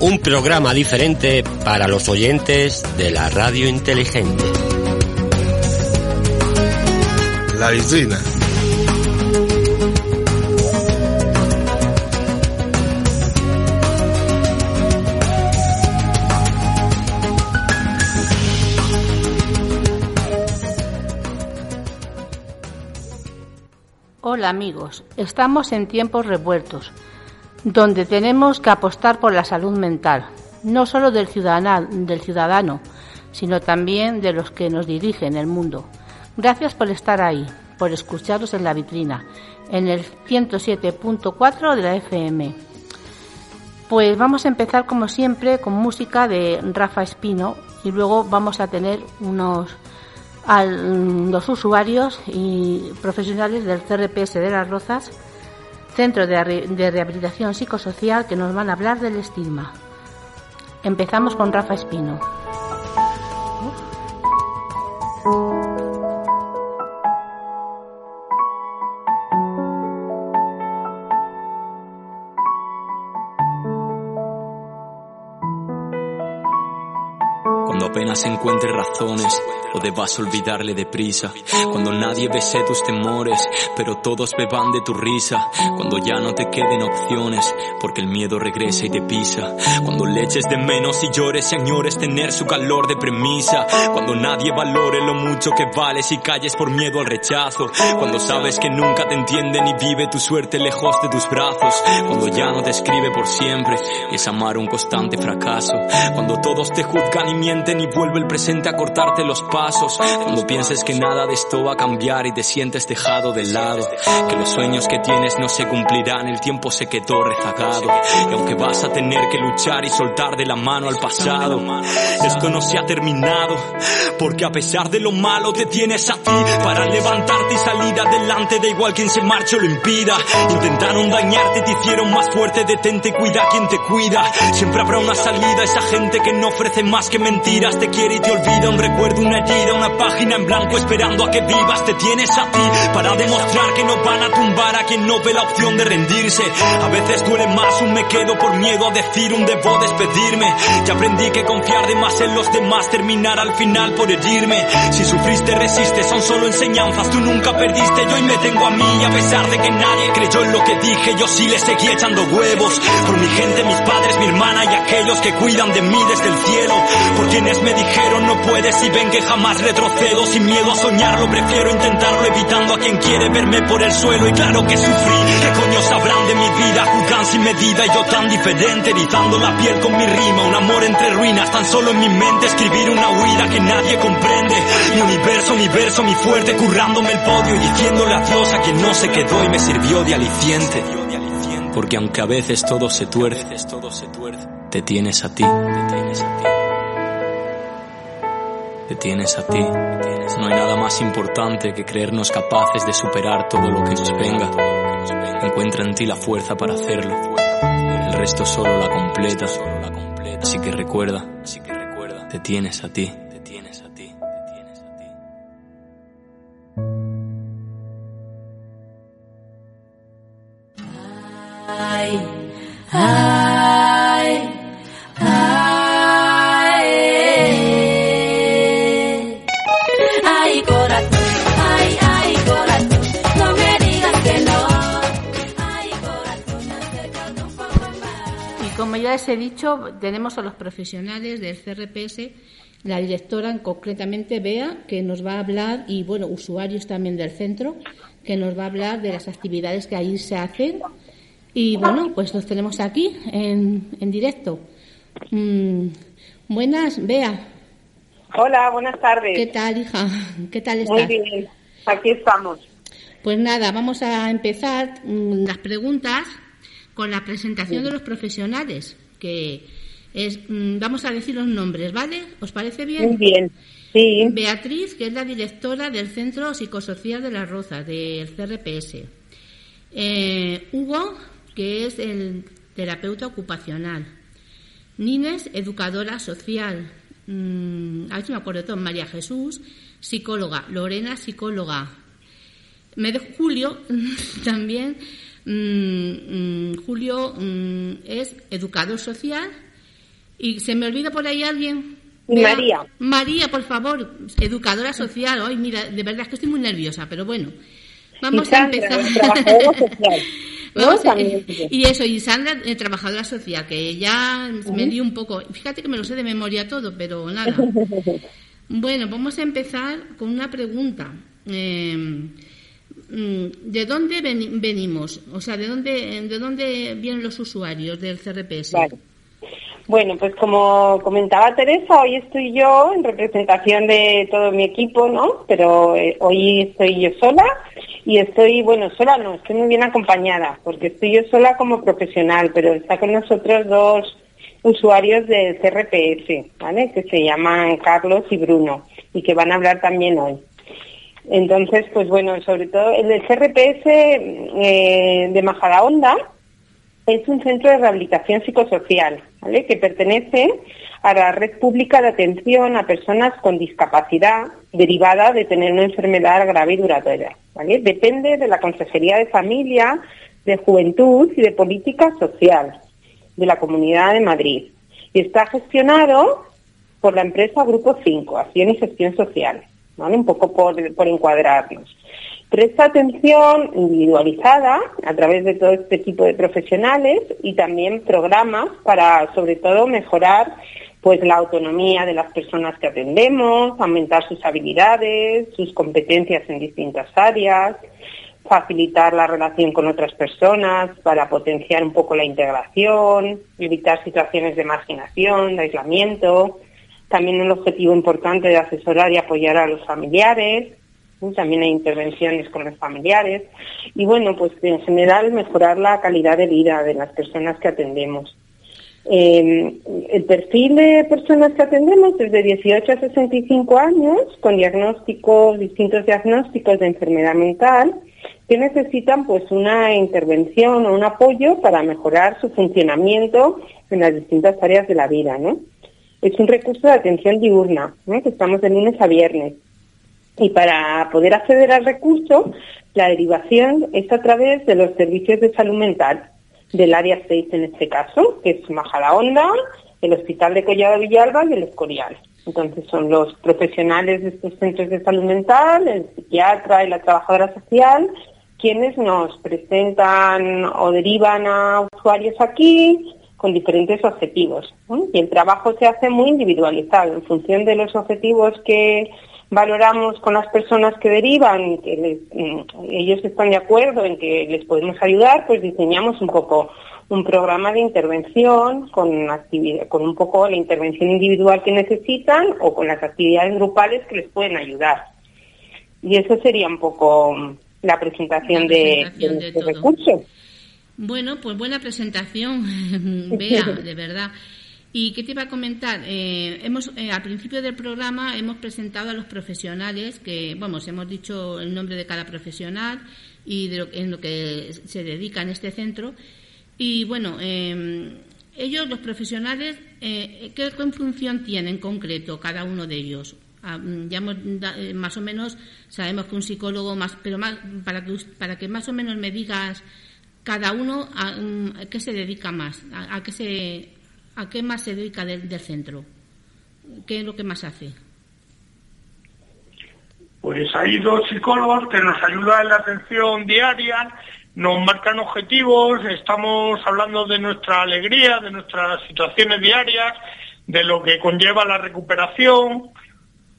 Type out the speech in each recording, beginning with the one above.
un programa diferente para los oyentes de la radio inteligente. La vitrina. Hola amigos, estamos en tiempos revueltos, donde tenemos que apostar por la salud mental, no solo del ciudadano, del ciudadano, sino también de los que nos dirigen el mundo. Gracias por estar ahí, por escucharnos en la vitrina, en el 107.4 de la FM. Pues vamos a empezar como siempre con música de Rafa Espino y luego vamos a tener unos a los usuarios y profesionales del CRPS de las Rozas, Centro de, Re- de Rehabilitación Psicosocial, que nos van a hablar del estigma. Empezamos con Rafa Espino. Apenas encuentres razones o debas olvidarle deprisa. Cuando nadie bese tus temores, pero todos beban de tu risa. Cuando ya no te queden opciones, porque el miedo regresa y te pisa. Cuando le eches de menos y llores y añores tener su calor de premisa. Cuando nadie valore lo mucho que vales y calles por miedo al rechazo. Cuando sabes que nunca te entienden y vive tu suerte lejos de tus brazos. Cuando ya no te escribe por siempre es amar un constante fracaso. Cuando todos te juzgan y mienten y vuelve el presente a cortarte los pasos. Cuando pienses que nada de esto va a cambiar y te sientes dejado de lado. Que los sueños que tienes no se cumplirán, el tiempo se quedó rezagado. Y aunque vas a tener que luchar y soltar de la mano al pasado, esto no se ha terminado. Porque a pesar de lo malo te tienes a ti para levantarte y salir adelante, da igual quien se marche o lo impida. Intentaron dañarte, te hicieron más fuerte, detente y cuida quien te cuida. Siempre habrá una salida, esa gente que no ofrece más que mentiras, quiere y te olvida. Un recuerdo, una herida, una página en blanco esperando a que vivas. Te tienes a ti para demostrar que no van a tumbar a quien no ve la opción de rendirse. A veces duele más un me quedo por miedo a decir un debo despedirme. Ya aprendí que confiar de más en los demás terminar al final por herirme. Si sufriste, resistes, son solo enseñanzas. Tú nunca perdiste, yo hoy me tengo a mí. Y a pesar de que nadie creyó en lo que dije, yo sí le seguí echando huevos. Por mi gente, mis padres, mi hermana y aquellos que cuidan de mí desde el cielo. Por quienes me dijeron no puedes y ven que jamás retrocedo. Sin miedo a soñarlo, prefiero intentarlo evitando a quien quiere verme por el suelo. Y claro que sufrí, ¿qué coño sabrán de mi vida? Juzgan sin medida y yo tan diferente, erizando la piel con mi rima. Un amor entre ruinas, tan solo en mi mente escribir una huida que nadie comprende. Mi universo, mi verso, mi fuerte, currándome el podio y diciéndole adiós a quien no se quedó y me sirvió de aliciente. Porque aunque a veces todo se tuerce, te tienes a. Te tienes a ti. No hay nada más importante que creernos capaces de superar todo lo que nos venga. Encuentra en ti la fuerza para hacerlo. El resto solo la completa. Así que recuerda, te tienes a ti. Te tienes a ti. Como ya les he dicho, tenemos a los profesionales del CRPS, la directora concretamente Bea, que nos va a hablar, y bueno, usuarios también del centro, que nos va a hablar de las actividades que allí se hacen. Y bueno, pues los tenemos aquí en, en directo. Mm, buenas, Bea. Hola, buenas tardes. ¿Qué tal, hija? ¿Qué tal estás? Muy bien, aquí estamos. Pues nada, vamos a empezar mm, las preguntas con la presentación de los profesionales, que Es, mm, vamos a decir los nombres, ¿vale? ¿Os parece bien? Muy bien. Sí. Beatriz, que es la directora del Centro Psicosocial de Las Rozas, del CRPS. Eh, Hugo, que es el terapeuta ocupacional. Nines, educadora social. Mm, a ver si me acuerdo de todo. María Jesús, psicóloga. Lorena, psicóloga. Me de Julio también. Mm, mm, Julio mm, es educador social. Y se me olvida por ahí alguien. María. María, por favor, educadora social. Ay, mira, de verdad es que estoy muy nerviosa, pero bueno. Vamos a empezar. social. ¿no? Vamos a- También. y eso, y Sandra, eh, trabajadora social, que ya me di un poco. Fíjate que me lo sé de memoria todo, pero nada. Bueno, vamos a empezar con una pregunta. Eh, ¿De dónde veni- venimos? O sea, ¿de dónde, ¿de dónde vienen los usuarios del CRPS? Bueno, pues como comentaba Teresa, hoy estoy yo en representación de todo mi equipo, ¿no? Pero eh, hoy estoy yo sola y estoy, bueno, sola no, estoy muy bien acompañada, porque estoy yo sola como profesional, pero está con nosotros dos usuarios del CRPS, ¿vale? Que se llaman Carlos y Bruno y que van a hablar también hoy. Entonces, pues bueno, sobre todo el CRPS eh, de Majadahonda, es un centro de rehabilitación psicosocial, ¿vale? que pertenece a la red pública de atención a personas con discapacidad derivada de tener una enfermedad grave y duradera. Depende de la Consejería de Familia, de Juventud y de Política Social de la Comunidad de Madrid. Y está gestionado por la empresa Grupo 5, Acción y Gestión Social, un poco por, por encuadrarnos. Presta atención individualizada a través de todo este tipo de profesionales y también programas para, sobre todo, mejorar pues la autonomía de las personas que atendemos, aumentar sus habilidades, sus competencias en distintas áreas, facilitar la relación con otras personas para potenciar un poco la integración, evitar situaciones de marginación, de aislamiento. También el objetivo importante de asesorar y apoyar a los familiares. También hay intervenciones con los familiares. Y bueno, pues en general mejorar la calidad de vida de las personas que atendemos. Eh, el perfil de personas que atendemos es de 18 a 65 años, con diagnósticos, distintos diagnósticos de enfermedad mental, que necesitan pues una intervención o un apoyo para mejorar su funcionamiento en las distintas áreas de la vida, ¿no? Es un recurso de atención diurna, que estamos de lunes a viernes. Y para poder acceder al recurso, la derivación es a través de los servicios de salud mental, del área 6 en este caso, que es Majadahonda, el Hospital de Collado Villalba y el Escorial. Entonces son los profesionales de estos centros de salud mental, el psiquiatra y la trabajadora social, quienes nos presentan o derivan a usuarios aquí con diferentes objetivos. ¿no? Y el trabajo se hace muy individualizado en función de los objetivos que valoramos con las personas que derivan, que les- mm, ellos están de acuerdo en que les podemos ayudar, pues diseñamos un poco un programa de intervención con actividad, con un poco la intervención individual que necesitan o con las actividades grupales que les pueden ayudar. Y eso sería un poco la presentación, La de, presentación de de nuestro todo. recurso. Bueno, pues buena presentación, Bea, de verdad. ¿Y qué te iba a comentar? Eh, hemos eh, Al principio del programa hemos presentado a los profesionales, que, vamos, hemos dicho el nombre de cada profesional y de lo, en lo que se dedica en este centro. Y bueno, eh, ellos, los profesionales, eh, ¿qué, qué función tienen en concreto cada uno de ellos? Ah, mm, ya hemos eh, más o menos sabemos que un psicólogo más, pero más para que para que más o menos me digas cada uno mm, a qué se dedica más, a, qué se a qué más se dedica del centro, qué es lo que más hace. Pues hay dos psicólogos que nos ayudan en la atención diaria, nos marcan objetivos, estamos hablando de nuestra alegría, de nuestras situaciones diarias, de lo que conlleva la recuperación.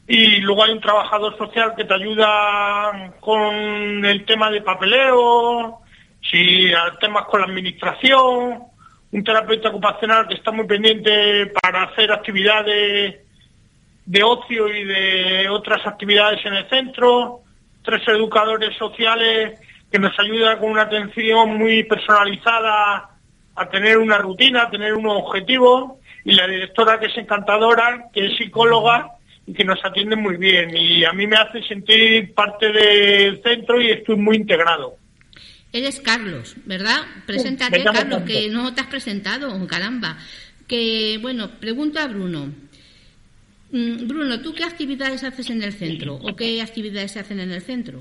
Y luego hay un trabajador social que te ayuda con el tema de papeleo, si temas con la administración, un terapeuta ocupacional que está muy pendiente para hacer actividades de ocio y de otras actividades en el centro, tres educadores sociales que nos ayudan con una atención muy personalizada a tener una rutina, a tener unos objetivos y la directora que es encantadora, que es psicóloga y que nos atiende muy bien. Y a mí me hace sentir parte del centro y estoy muy integrado. Eres Carlos, ¿verdad? Preséntate, Carlos, que no te has presentado, caramba. Que, bueno, pregunta a Bruno. Mm, Bruno, ¿tú qué actividades haces en el centro? ¿O qué actividades se hacen en el centro?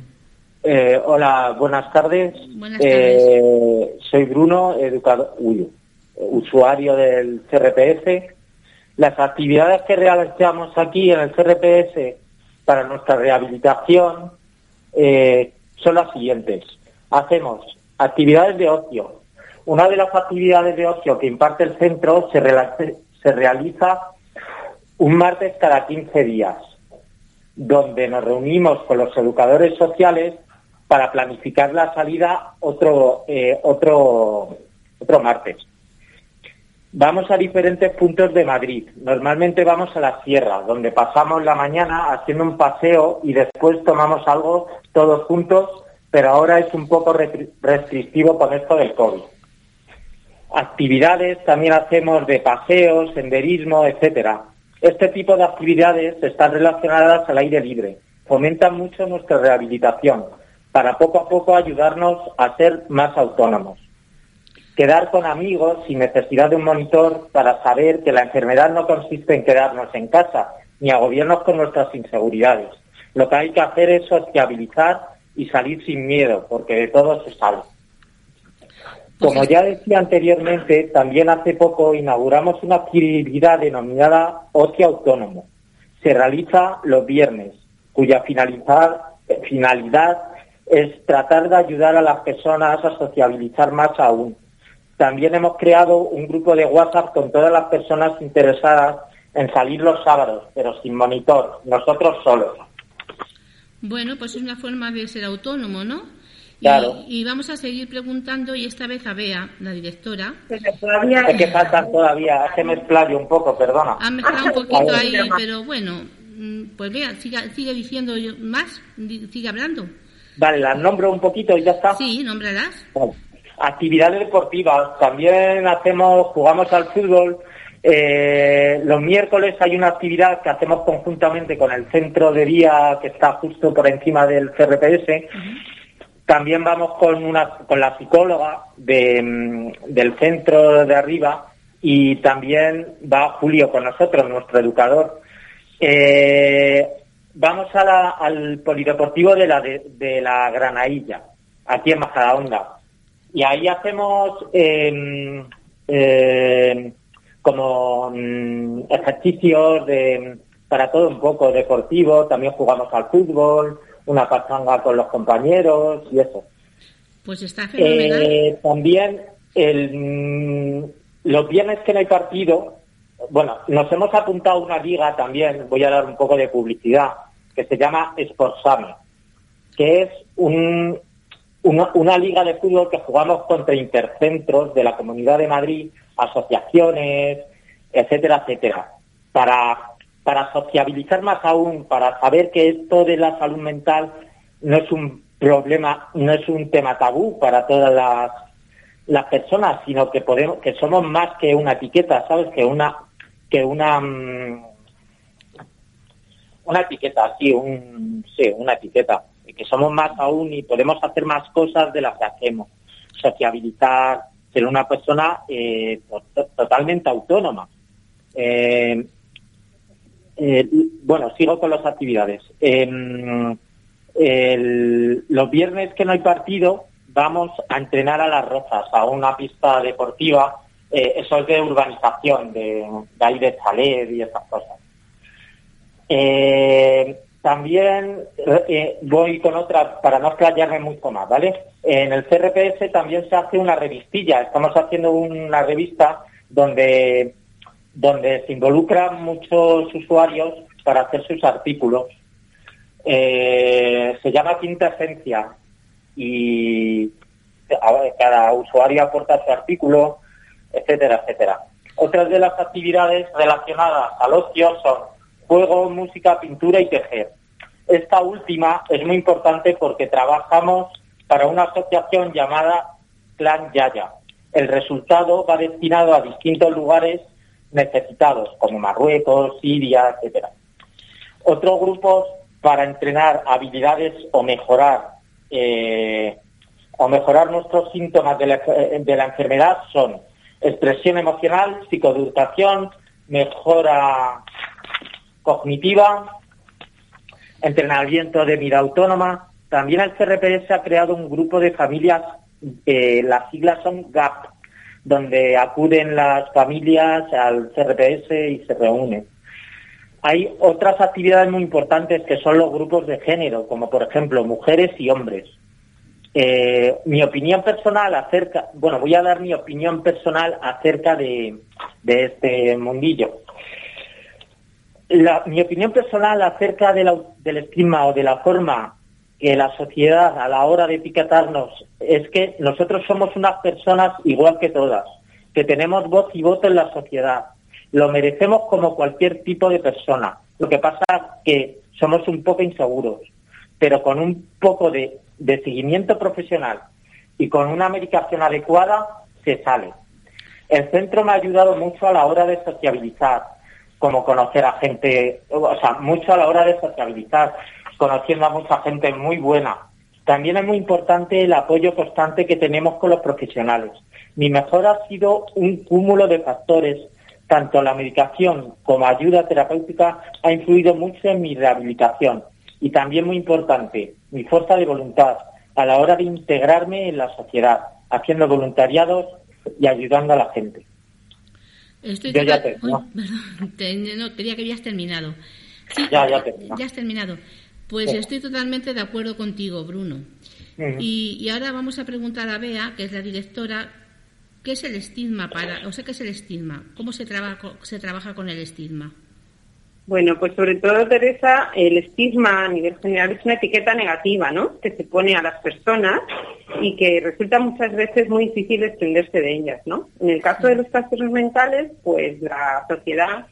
Eh, hola, buenas tardes. Buenas Eh, soy Bruno, educador, uy, usuario del CRPS. Las actividades que realizamos aquí en el CRPS para nuestra rehabilitación eh, son las siguientes. Hacemos actividades de ocio. Una de las actividades de ocio que imparte el centro se, realiza- un martes cada 15 días donde nos reunimos con los educadores sociales para planificar la salida otro eh, otro otro martes. Vamos a diferentes puntos de Madrid. Normalmente vamos a la sierra, donde pasamos la mañana haciendo un paseo y después tomamos algo todos juntos, pero ahora es un poco restri- restrictivo con esto del COVID. Actividades también hacemos de paseos, senderismo, etcétera. Este tipo de actividades están relacionadas al aire libre, fomentan mucho nuestra rehabilitación para poco a poco ayudarnos a ser más autónomos. Quedar con amigos sin necesidad de un monitor para saber que la enfermedad no consiste en quedarnos en casa ni agobiarnos con nuestras inseguridades. Lo que hay que hacer es sociabilizar y salir sin miedo, porque de todo se sale. Como ya decía anteriormente, también hace poco inauguramos una actividad denominada Ocio Autónomo. Se realiza los viernes, cuya finalidad, finalidad es tratar de ayudar a las personas a sociabilizar más aún. También hemos creado un grupo de WhatsApp con todas las personas interesadas en salir los sábados, pero sin monitor, nosotros solos. Bueno, pues es una forma de ser autónomo, ¿no? Y- Claro. Y, vamos a seguir preguntando y esta vez a Bea, la directora. Es que faltan todavía, es que me explayo un poco, perdona. Ha mezclado un poquito ahí, pero bueno, mm, pues Bea, siga, sigue diciendo yo- más, sigue hablando. Vale, las nombro un poquito y ya está. Sí, nómbralas. Vale. Actividades deportivas. También hacemos, jugamos al fútbol. Eh, los miércoles hay una actividad que hacemos conjuntamente con el centro de día que está justo por encima del CRPS. También vamos con una con la psicóloga de, mm, del centro de arriba y también va Julio con nosotros, nuestro educador. Eh, vamos a la- al polideportivo de la de, de la Granailla, aquí en Majadahonda. Y ahí hacemos eh, eh, como mm, ejercicios de, para todo un poco deportivo, también jugamos al fútbol, una pachanga con los compañeros y eso. Pues está fenomenal. Eh, también el, mm, los viernes que no hay partido, bueno, nos hemos apuntado a una liga también, voy a dar un poco de publicidad, que se llama Sportsame, que es un, una, una liga de fútbol que jugamos contra intercentros de la Comunidad de Madrid, asociaciones, etcétera, etcétera, para, para sociabilizar más aún, para saber que esto de la salud mental no es un problema, no es un tema tabú para todas las, las personas, sino que podemos, que somos más que una etiqueta, ¿sabes? Que una, que una, mm, una etiqueta, sí, un, sí, una etiqueta, que somos más aún y podemos hacer más cosas de las que hacemos, sociabilizar, ser una persona eh, to- totalmente autónoma. Eh, eh, bueno, sigo con las actividades. Em, los viernes que no hay partido, vamos a entrenar a las rozas, a una pista deportiva. eso es de urbanización, de, de ahí de chalet y esas cosas. También eh, voy con otra, para no explayarme mucho más, ¿vale? En el CRPS también se hace una revistilla. Estamos haciendo una revista donde, donde se involucran muchos usuarios para hacer sus artículos. Eh, se llama Quinta Esencia y cada usuario aporta su artículo, etcétera, etcétera. Otras de las actividades relacionadas al ocio son juego, música, pintura y tejer. Esta última es muy importante porque trabajamos para una asociación llamada Clan Yaya. El resultado va destinado a distintos lugares necesitados, como Marruecos, Siria, etcétera. Otros grupos para entrenar habilidades o mejorar eh, o mejorar nuestros síntomas de la, de la enfermedad son expresión emocional, psicoeducación, mejora cognitiva, entrenamiento de vida autónoma. También el CRPS ha creado un grupo de familias, las siglas son GAP, donde acuden las familias al CRPS y se reúnen. Hay otras actividades muy importantes que son los grupos de género, como por ejemplo mujeres y hombres. Eh, mi opinión personal acerca, bueno, voy a dar mi opinión personal acerca de este mundillo. La- mi opinión personal acerca del estigma o de la forma que la sociedad a la hora de etiquetarnos es que nosotros somos unas personas igual que todas, que tenemos voz y voto en la sociedad. Lo merecemos como cualquier tipo de persona. Lo que pasa que somos un poco inseguros, pero con un poco de, de seguimiento profesional y con una medicación adecuada se sale. El centro me ha ayudado mucho a la hora de sociabilizar, como conocer a gente, o sea, mucho a la hora de sociabilizar, conociendo a mucha gente muy buena. También es muy importante el apoyo constante que tenemos con los profesionales. Mi mejor ha sido un cúmulo de factores. Tanto la medicación como ayuda terapéutica ha influido mucho en mi rehabilitación. Y también muy importante, mi fuerza de voluntad a la hora de integrarme en la sociedad, haciendo voluntariados y ayudando a la gente. Estoy Yo ya te- Uy, no. perdón, te- no, creía que habías terminado. Sí, Ya, ya termino. ya has terminado. Pues Sí. estoy totalmente de acuerdo contigo, Bruno. Ujú. y, y ahora vamos a preguntar a Bea, que es la directora, ¿qué es el estigma para, o sea, qué es el estigma? ¿Cómo se trabaja, se trabaja con el estigma? Bueno, pues sobre todo, Teresa, el estigma a nivel general es una etiqueta negativa, ¿no? Que se pone a las personas y que resulta muchas veces muy difícil desprenderse de ellas, ¿no? En el caso de los trastornos mentales, pues la sociedad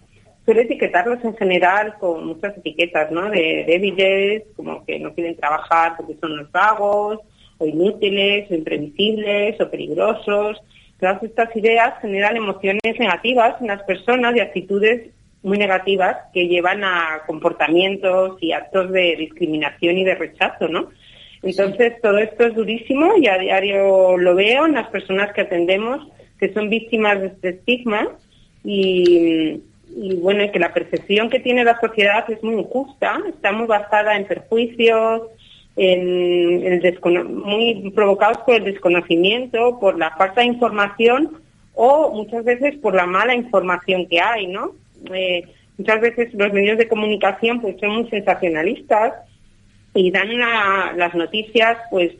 suele etiquetarlos en general con muchas etiquetas, ¿no? De débiles, como que no quieren trabajar porque son los vagos, o inútiles, o imprevisibles, o peligrosos. Todas estas ideas generan emociones negativas en las personas y actitudes muy negativas que llevan a comportamientos y actos de discriminación y de rechazo, ¿no? Entonces, todo esto es durísimo y a diario lo veo en las personas que atendemos que son víctimas de este estigma y, y bueno, que la percepción que tiene la sociedad es muy injusta, está muy basada en perjuicios, en el muy provocados por el desconocimiento, por la falta de información o muchas veces por la mala información que hay, ¿no? Eh, muchas veces los medios de comunicación pues son muy sensacionalistas y dan la- las noticias pues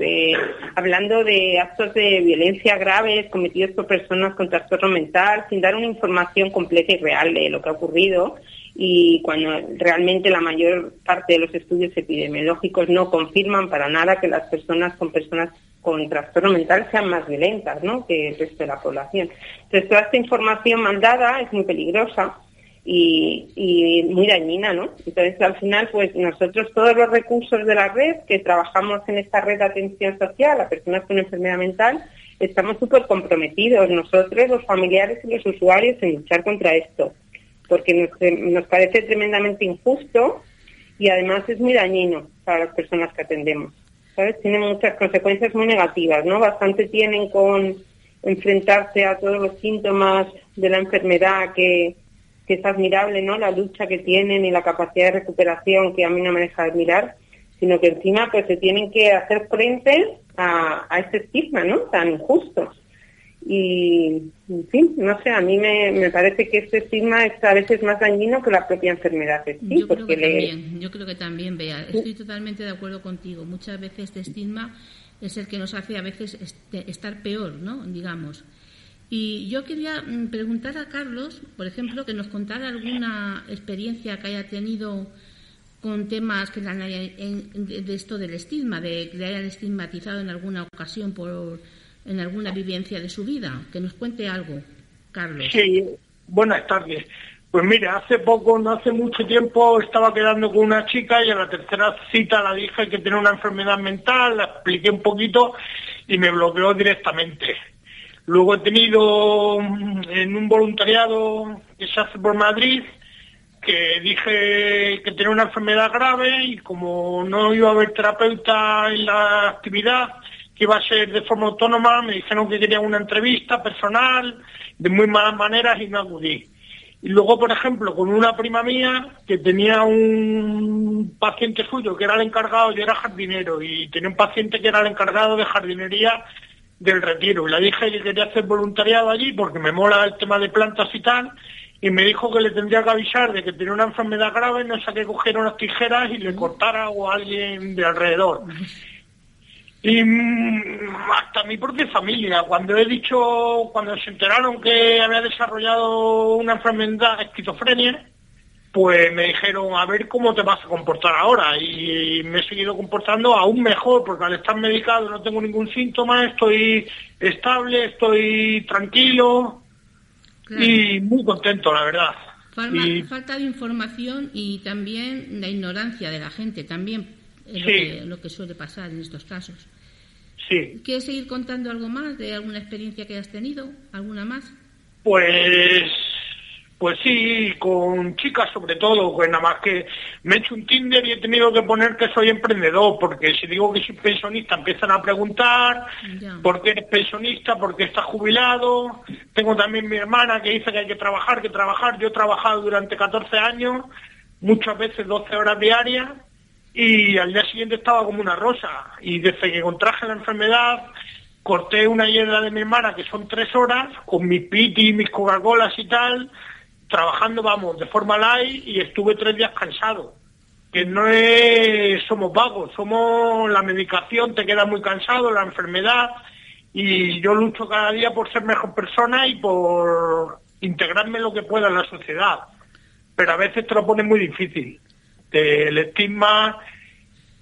hablando de actos de violencia graves cometidos por personas con trastorno mental sin dar una información completa y real de lo que ha ocurrido y cuando realmente la mayor parte de los estudios epidemiológicos no confirman para nada que las personas con personas con trastorno mental sean más violentas ¿no? que el resto de la población. Entonces toda esta información mal dada es muy peligrosa y, muy dañina, ¿no? Entonces, al final, pues nosotros todos los recursos de la red que trabajamos en esta red de atención social a personas con enfermedad mental, estamos súper comprometidos, nosotros, los familiares y los usuarios, en luchar contra esto, porque nos, nos parece tremendamente injusto y además es muy dañino para las personas que atendemos. ¿Sabes? Tiene muchas consecuencias muy negativas, ¿no? Bastante tienen con enfrentarse a todos los síntomas de la enfermedad que, que es admirable, ¿no? La lucha que tienen y la capacidad de recuperación que a mí no me deja de admirar, sino que encima pues se tienen que hacer frente a, a este estigma, ¿no? Tan injusto. Y, en fin, no sé, a mí me, me parece que este estigma es a veces más dañino que la propia enfermedad en sí, yo creo que le- también, yo creo que también, Bea. Estoy totalmente de acuerdo contigo. Muchas veces este estigma es el que nos hace a veces este- estar peor, ¿no? Digamos. Y yo quería mm, preguntar a Carlos, por ejemplo, que nos contara alguna experiencia que haya tenido con temas que de esto del estigma, de que le hayan estigmatizado en alguna ocasión por en alguna vivencia de su vida. Que nos cuente algo, Carlos. Sí, buenas tardes. Pues mira, hace poco, no hace mucho tiempo, estaba quedando con una chica y en la tercera cita la dije que tenía una enfermedad mental, la expliqué un poquito y me bloqueó directamente. Luego he tenido mm, en un voluntariado que se hace por Madrid, que dije que tenía una enfermedad grave y como no iba a haber terapeuta en la actividad, que iba a ser de forma autónoma, me dijeron que querían una entrevista personal, de muy malas maneras y no acudí. Y luego, por ejemplo, con una prima mía que tenía un paciente suyo que era el encargado, yo era jardinero, y tenía un paciente que era el encargado de jardinería del retiro. Y le dije que quería hacer voluntariado allí porque me mola el tema de plantas y tal, y me dijo que le tendría que avisar de que tenía una enfermedad grave, no sé que cogiera unas tijeras y le cortara o a alguien de alrededor. Y mm, hasta mi propia familia, cuando he dicho, cuando se enteraron que había desarrollado una enfermedad, esquizofrenia, pues me dijeron, a ver cómo te vas a comportar ahora. Y me he seguido comportando aún mejor, porque al estar medicado no tengo ningún síntoma, estoy estable, estoy tranquilo y muy contento, la verdad. Falta, Y- falta de información y también la ignorancia de la gente, también es lo, que, lo que suele pasar en estos casos. Sí, ¿Quieres seguir contando algo más de alguna experiencia que hayas tenido? ¿Alguna más? Pues, pues sí, con chicas sobre todo, pues nada más que me he hecho un Tinder y he tenido que poner que soy emprendedor, porque si digo que soy pensionista empiezan a preguntar Ya. por qué eres pensionista, por qué estás jubilado. Tengo también mi hermana que dice que hay que trabajar, que trabajar. Yo he trabajado durante 14 años, muchas veces 12 horas diarias, y al día siguiente estaba como una rosa. Y desde que contraje la enfermedad, corté una hiedra de mi hermana, que son tres horas, con mis piti, mis Coca-Colas y tal, trabajando, vamos, de forma light, y estuve tres días cansado. Que no es, somos vagos, somos la medicación, te queda muy cansado, la enfermedad, y yo lucho cada día por ser mejor persona y por integrarme lo que pueda en la sociedad. Pero a veces te lo pone muy difícil. El estigma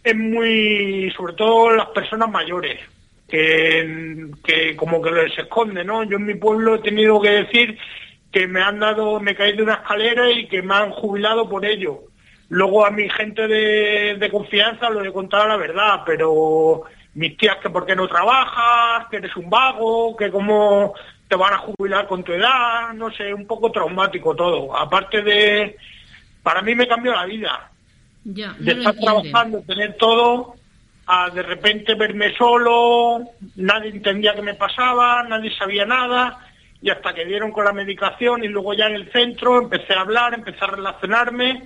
es muy, sobre todo las personas mayores, que, que como que les esconde, ¿no? Yo en mi pueblo he tenido que decir que me han dado, me caí de una escalera y que me han jubilado por ello. Luego a mi gente de, de confianza lo he contado la verdad, pero mis tías que por qué no trabajas, que eres un vago, que cómo te van a jubilar con tu edad, no sé, un poco traumático todo. Aparte de, para mí me cambió la vida Ya, de estar trabajando, tener todo, a de repente verme solo, nadie entendía qué me pasaba, nadie sabía nada, y hasta que dieron con la medicación y luego ya en el centro empecé a hablar, empecé a relacionarme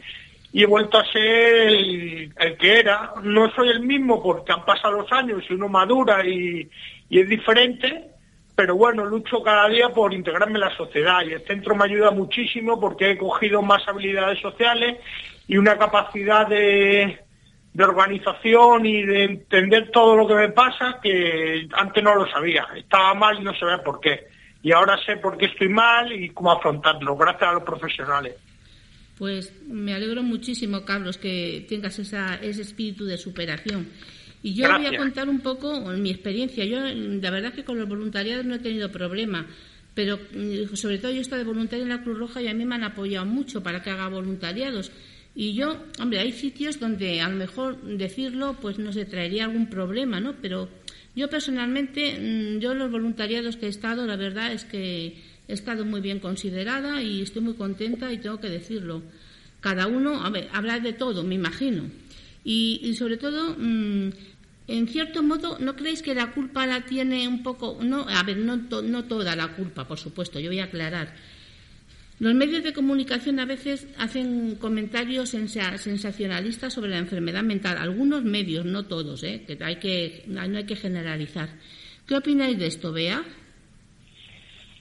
y he vuelto a ser el, que era. No soy el mismo porque han pasado los años y uno madura y, y es diferente, pero bueno, lucho cada día por integrarme en la sociedad y el centro me ayuda muchísimo porque he cogido más habilidades sociales y una capacidad de, de organización y de entender todo lo que me pasa que antes no lo sabía. Estaba mal y no sabía por qué. Y ahora sé por qué estoy mal y cómo afrontarlo, gracias a los profesionales. Pues me alegro muchísimo, Carlos, que tengas esa, ese espíritu de superación. Y yo voy a contar un poco mi experiencia. Yo, la verdad que con los voluntariados no he tenido problema, pero mm, sobre todo yo he estado de voluntaria en la Cruz Roja y a mí me han apoyado mucho para que haga voluntariados. Y yo, hombre, hay sitios donde a lo mejor decirlo pues no se traería algún problema, ¿no? Pero yo personalmente, mm, yo los voluntariados que he estado, la verdad es que he estado muy bien considerada y estoy muy contenta y tengo que decirlo. Cada uno, a ver, hablar de todo, me imagino. Y, y sobre todo, mm, en cierto modo, ¿no creéis que la culpa la tiene un poco? No, a ver, no, to- no toda la culpa, por supuesto, yo voy a aclarar. Los medios de comunicación a veces hacen comentarios sensa- sensacionalistas sobre la enfermedad mental. Algunos medios, no todos, ¿eh? que hay que no hay que generalizar. ¿Qué opináis de esto, Bea?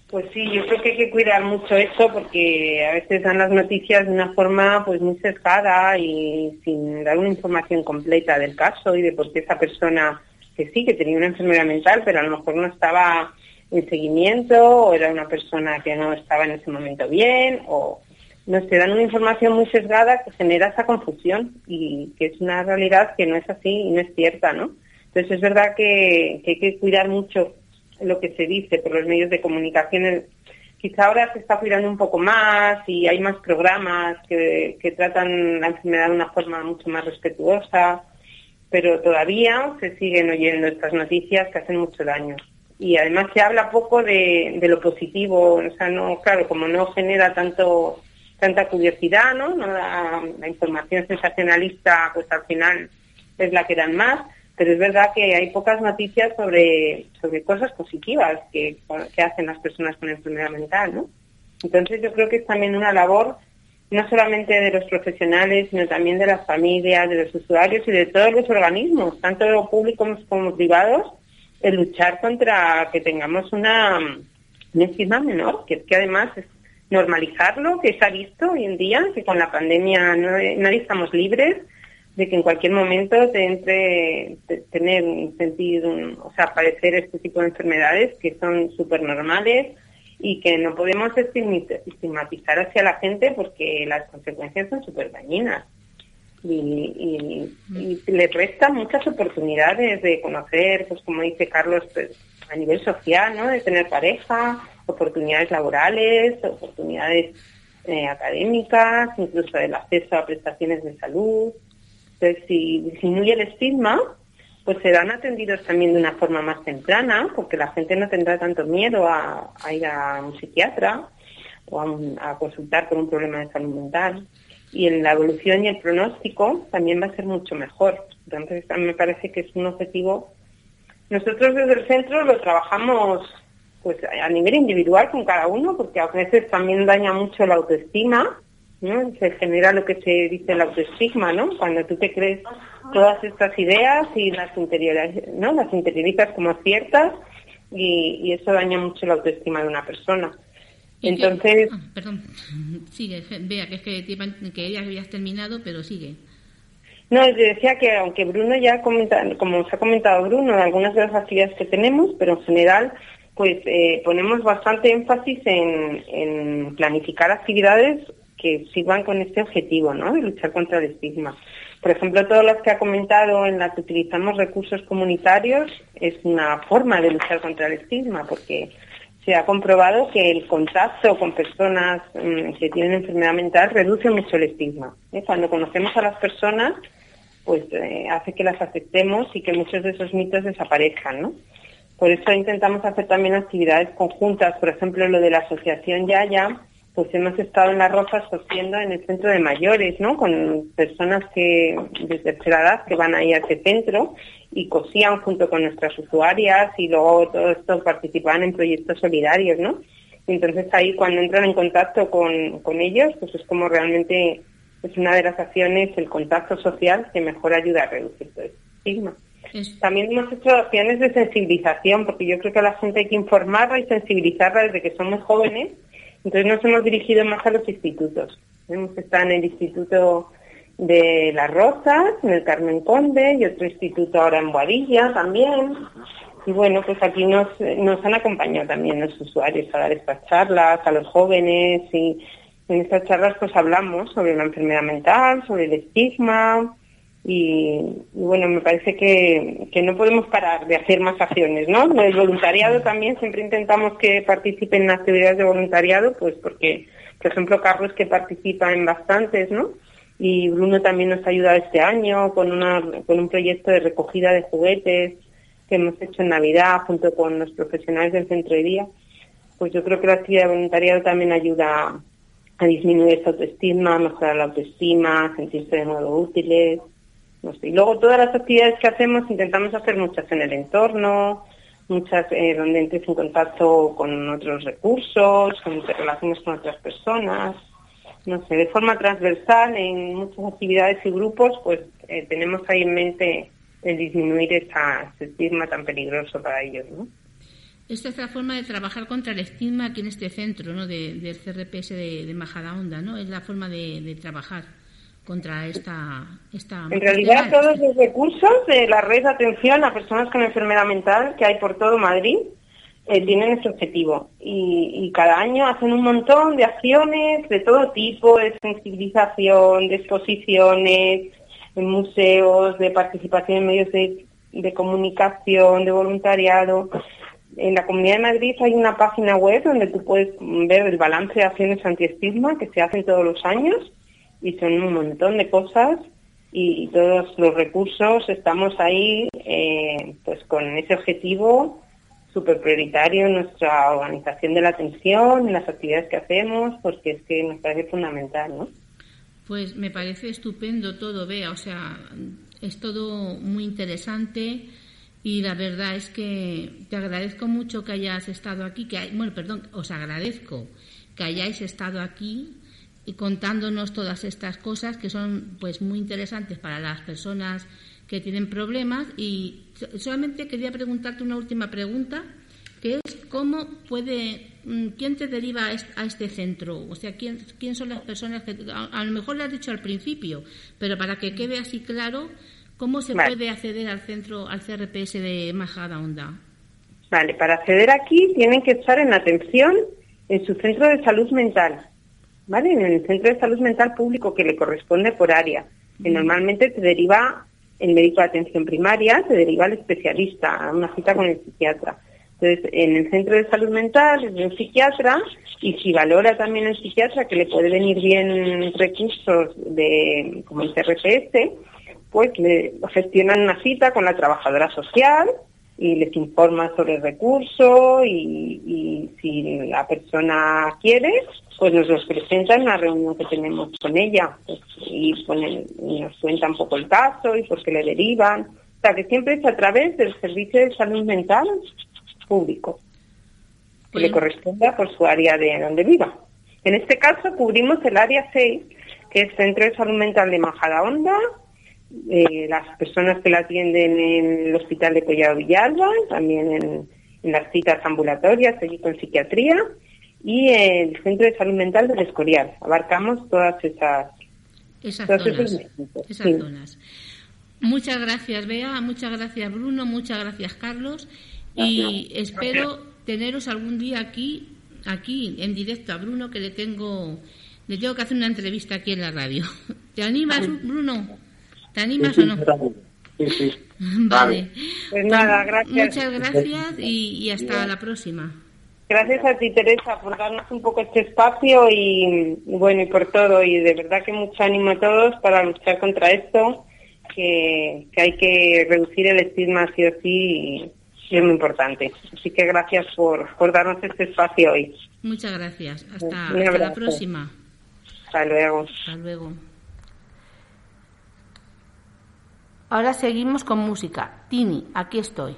Pues sí, yo creo que hay que cuidar mucho eso porque a veces dan las noticias de una forma pues muy sesgada y sin dar una información completa del caso y de por qué esa persona que sí, que tenía una enfermedad mental, pero a lo mejor no estaba en seguimiento o era una persona que no estaba en ese momento bien o no sé, dan una información muy sesgada que genera esa confusión y que es una realidad que no es así y no es cierta, ¿no? Entonces es verdad que, que hay que cuidar mucho lo que se dice por los medios de comunicación. Quizá ahora se está cuidando un poco más y hay más programas que, que tratan la enfermedad de una forma mucho más respetuosa, pero todavía se siguen oyendo estas noticias que hacen mucho daño. Y además se habla poco de, lo positivo, o sea, no, claro, como no genera tanto tanta curiosidad, ¿no? No la, la información sensacionalista, pues al final es la que dan más, pero es verdad que hay pocas noticias sobre, sobre cosas positivas que, que hacen las personas con enfermedad mental, ¿no? Entonces yo creo que es también una labor no solamente de los profesionales, sino también de las familias, de los usuarios y de todos los organismos, tanto públicos como privados, el luchar contra que tengamos una, una menor, que es que además es normalizarlo, que se ha visto hoy en día, que con la pandemia no, nadie estamos libres de que en cualquier momento te entre te- tener un sentido, un- o sea, padecer este tipo de enfermedades que son súper normales y que no podemos estigmatizar hacia la gente porque las consecuencias son súper dañinas y, y, y le resta muchas oportunidades de conocer, pues como dice Carlos, pues, a nivel social, ¿no? De tener pareja, oportunidades laborales, oportunidades eh, académicas, incluso el acceso a prestaciones de salud. Entonces, si disminuye el estigma, pues serán atendidos también de una forma más temprana, porque la gente no tendrá tanto miedo a, a ir a un psiquiatra o a, un- a consultar por un problema de salud mental. Y en la evolución y el pronóstico también va a ser mucho mejor. Entonces, a mí me parece que es un objetivo. Nosotros desde el centro lo trabajamos pues a nivel individual con cada uno, porque a veces también daña mucho la autoestima. Se genera lo que se dice el autoestigma, ¿no? Cuando tú te crees todas estas ideas y las interiorizas, ¿no? Las interiorizas como ciertas y eso daña mucho la autoestima de una persona. Que- Entonces, ah, perdón, sigue, vea que es que, que ya habías terminado, pero sigue. No, te decía que aunque Bruno ya comenta, como os ha comentado Bruno, de algunas de las actividades que tenemos, pero en general, pues eh, ponemos bastante énfasis en, en planificar actividades que sirvan con este objetivo, ¿no? De luchar contra el estigma. Por ejemplo, todas las que ha comentado en las que utilizamos recursos comunitarios es una forma de luchar contra el estigma, porque se ha comprobado que el contacto con personas mm, que tienen enfermedad mental reduce mucho el estigma. ¿eh? Cuando conocemos a las personas, pues eh, hace que las aceptemos y que muchos de esos mitos desaparezcan. Por eso intentamos hacer también actividades conjuntas, por ejemplo, lo de la asociación Yaya, pues hemos estado en Las Rozas cosiendo en el centro de mayores, ¿no? Con personas que de tercera edad que van ahí a ese centro y cosían junto con nuestras usuarias y luego todo esto participaban en proyectos solidarios, ¿no? Entonces ahí cuando entran en contacto con, con ellos, pues es como realmente es una de las acciones, el contacto social que mejor ayuda a reducir todo este estigma. También hemos hecho acciones de sensibilización, porque yo creo que a la gente hay que informarla y sensibilizarla desde que somos jóvenes. Entonces nos hemos dirigido más a los institutos. Hemos estado en el Instituto de Las Rosas, en el Carmen Conde, y otro instituto ahora en Boadilla también. Y bueno, pues aquí nos, nos han acompañado también los usuarios a dar estas charlas a los jóvenes y en estas charlas pues hablamos sobre la enfermedad mental, sobre el estigma, y, bueno, me parece que, que no podemos parar de hacer más acciones, ¿no? El voluntariado también, siempre intentamos que participen en actividades de voluntariado, pues porque, por ejemplo, Carlos que participa en bastantes, ¿no? Y Bruno también nos ha ayudado este año con, una, con un proyecto de recogida de juguetes que hemos hecho en Navidad junto con los profesionales del centro de día. Pues yo creo que la actividad de voluntariado también ayuda a disminuir esa autoestima, a mejorar la autoestima, sentirse de nuevo útiles. No sé. Y luego todas las actividades que hacemos intentamos hacer muchas en el entorno, muchas eh, donde entres en contacto con otros recursos, te relaciones con otras personas. No sé, de forma transversal en muchas actividades y grupos, pues eh, tenemos ahí en mente el disminuir esa, ese estigma tan peligroso para ellos, ¿no? Esta es la forma de trabajar contra el estigma aquí en este centro, ¿no? De, del CRPS de, de Majadahonda, ¿no? Es la forma de trabajar contra esta... esta En realidad todos los recursos de la red de atención a personas con enfermedad mental que hay por todo Madrid eh, tienen ese objetivo. Y, y cada año hacen un montón de acciones de todo tipo, de sensibilización, de exposiciones, en museos, de participación en medios de, de comunicación, de voluntariado. En la Comunidad de Madrid hay una página web donde tú puedes ver el balance de acciones antiestigma que se hacen todos los años y son un montón de cosas y todos los recursos estamos ahí eh, pues con ese objetivo súper prioritario en nuestra organización de la atención, en las actividades que hacemos, porque es que nos parece fundamental, ¿no? Pues me parece estupendo todo, Bea. O sea, es todo muy interesante y la verdad es que te agradezco mucho que hayas estado aquí. Que, hay- bueno, perdón, os agradezco que hayáis estado aquí y contándonos todas estas cosas que son pues muy interesantes para las personas que tienen problemas. Y so- solamente quería preguntarte una última pregunta que es cómo puede mm, quién te deriva a est- a este centro o sea quién quién son las personas que a, a lo mejor lo has dicho al principio pero para que quede así claro cómo se Vale. puede acceder al centro al CRPS de Majada Onda Vale, para acceder aquí tienen que estar en atención en su centro de salud mental, ¿vale? En el centro de salud mental público que le corresponde por área, que normalmente te deriva el médico de atención primaria, te deriva el especialista a una cita con el psiquiatra. Entonces, en el centro de salud mental es de un psiquiatra y si valora también el psiquiatra que le puede venir bien recursos de como el CRPS, pues le gestionan una cita con la trabajadora social y les informa sobre el recurso y, y si la persona quiere, pues nos los presenta en la reunión que tenemos con ella pues, y, ponen- y nos cuenta un poco el caso y por qué le derivan. O sea, que siempre es a través del servicio de salud mental público que le corresponda por su área de donde viva. En este caso cubrimos el área 6, que es Centro de Salud Mental de Majadahonda, eh, las personas que la atienden en el Hospital de Collado Villalba, también en, en las citas ambulatorias, allí con psiquiatría, y el Centro de Salud Mental del Escorial. Abarcamos todas esas, esas zonas Sí. zonas muchas gracias Bea muchas gracias Bruno muchas gracias Carlos y espero teneros algún día aquí aquí en directo a Bruno que le tengo le tengo que hacer una entrevista aquí en la radio ¿te animas Bruno? ¿Te animas o no? Sí, sí. Vale. Pues nada, gracias. Muchas gracias y, y hasta la próxima. Gracias a ti, Teresa, por darnos un poco este espacio y, bueno, y por todo. Y de verdad que mucho ánimo a todos para luchar contra esto, que, que hay que reducir el estigma sí o sí y, y es muy importante. Así que gracias por, por darnos este espacio hoy. Muchas gracias. Hasta, la próxima. Hasta luego. Hasta luego. Ahora seguimos con música. Tini, aquí estoy.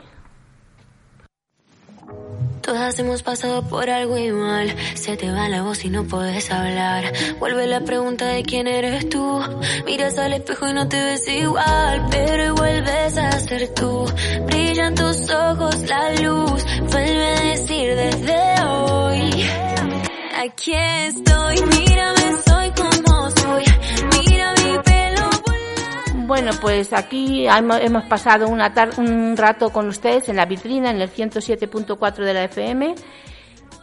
Todas hemos pasado por algo igual. Se te va la voz y no puedes hablar. Vuelve la pregunta de quién eres tú. Miras al espejo y no te ves igual. Pero vuelves a ser tú. Brillan tus ojos la luz. Vuelve a decir desde hoy. Aquí estoy. Mírame, soy Bueno, pues aquí hemos pasado una un rato con ustedes en la vitrina, en el 107.4 de la FM.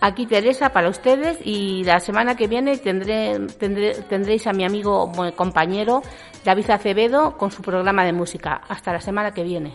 Aquí Teresa para ustedes y la semana que viene tendré, tendré- tendréis a mi amigo, compañero David Acevedo con su programa de música. Hasta la semana que viene.